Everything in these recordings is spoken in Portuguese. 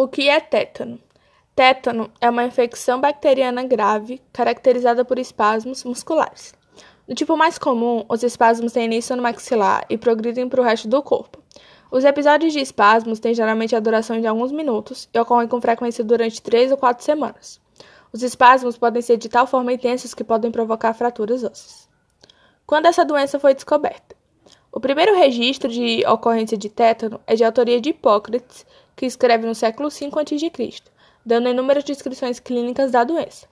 O que é tétano? Tétano é uma infecção bacteriana grave caracterizada por espasmos musculares. No tipo mais comum, os espasmos têm início no maxilar e progridem para o resto do corpo. Os episódios de espasmos têm geralmente a duração de alguns minutos e ocorrem com frequência durante três ou quatro semanas. Os espasmos podem ser de tal forma intensos que podem provocar fraturas ósseas. Quando essa doença foi descoberta? O primeiro registro de ocorrência de tétano é de autoria de Hipócrates, que escreve no século V a.C., dando inúmeras descrições clínicas da doença.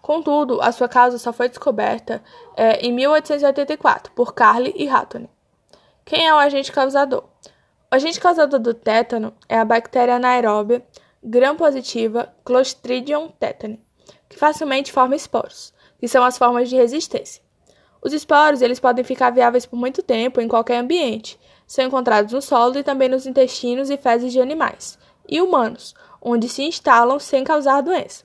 Contudo, a sua causa só foi descoberta é, em 1884 por Carle e Hattoni. Quem é o agente causador? O agente causador do tétano é a bactéria anaeróbia gram-positiva Clostridium tetani, que facilmente forma esporos, que são as formas de resistência. Os esporos eles podem ficar viáveis por muito tempo em qualquer ambiente, são encontrados no solo e também nos intestinos e fezes de animais e humanos, onde se instalam sem causar doença.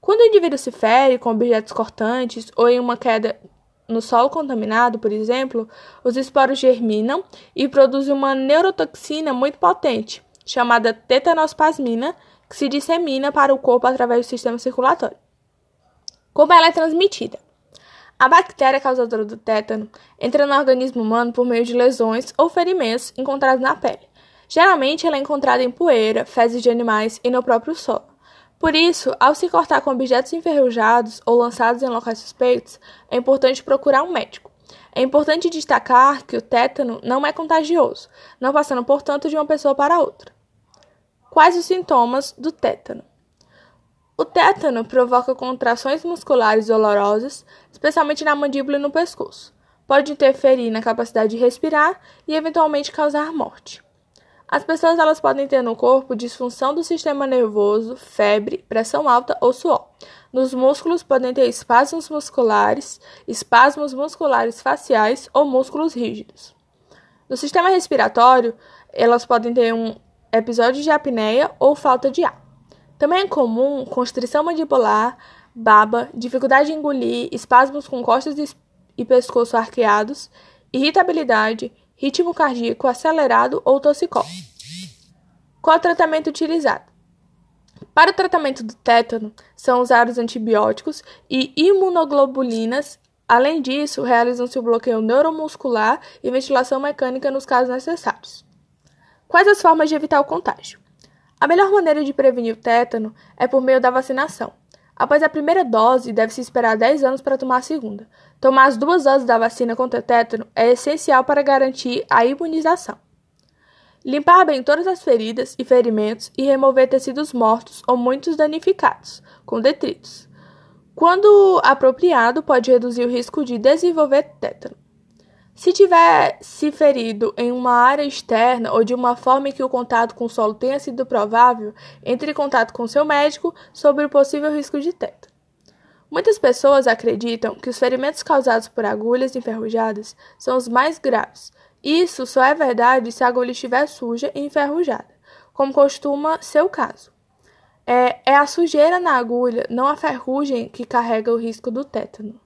Quando o indivíduo se fere com objetos cortantes ou em uma queda no solo contaminado, por exemplo, os esporos germinam e produzem uma neurotoxina muito potente, chamada tetanospasmina, que se dissemina para o corpo através do sistema circulatório. Como ela é transmitida? A bactéria causadora do tétano entra no organismo humano por meio de lesões ou ferimentos encontrados na pele. Geralmente, ela é encontrada em poeira, fezes de animais e no próprio solo. Por isso, ao se cortar com objetos enferrujados ou lançados em locais suspeitos, é importante procurar um médico. É importante destacar que o tétano não é contagioso, não passando, portanto, de uma pessoa para outra. Quais os sintomas do tétano? O tétano provoca contrações musculares dolorosas, especialmente na mandíbula e no pescoço. Pode interferir na capacidade de respirar e eventualmente causar morte. As pessoas elas podem ter no corpo disfunção do sistema nervoso, febre, pressão alta ou suor. Nos músculos podem ter espasmos musculares, espasmos musculares faciais ou músculos rígidos. No sistema respiratório, elas podem ter um episódio de apneia ou falta de ar. Também é comum constrição mandibular, baba, dificuldade de engolir, espasmos com costas e pescoço arqueados, irritabilidade, ritmo cardíaco acelerado ou toxicol. Qual o tratamento utilizado? Para o tratamento do tétano, são usados antibióticos e imunoglobulinas. Além disso, realizam-se o bloqueio neuromuscular e ventilação mecânica nos casos necessários. Quais as formas de evitar o contágio? A melhor maneira de prevenir o tétano é por meio da vacinação. Após a primeira dose, deve-se esperar 10 anos para tomar a segunda. Tomar as duas doses da vacina contra o tétano é essencial para garantir a imunização. Limpar bem todas as feridas e ferimentos e remover tecidos mortos ou muitos danificados, com detritos. Quando apropriado, pode reduzir o risco de desenvolver tétano. Se tiver se ferido em uma área externa ou de uma forma em que o contato com o solo tenha sido provável, entre em contato com seu médico sobre o possível risco de tétano. Muitas pessoas acreditam que os ferimentos causados por agulhas enferrujadas são os mais graves. Isso só é verdade se a agulha estiver suja e enferrujada, como costuma ser o caso. É, é a sujeira na agulha, não a ferrugem, que carrega o risco do tétano.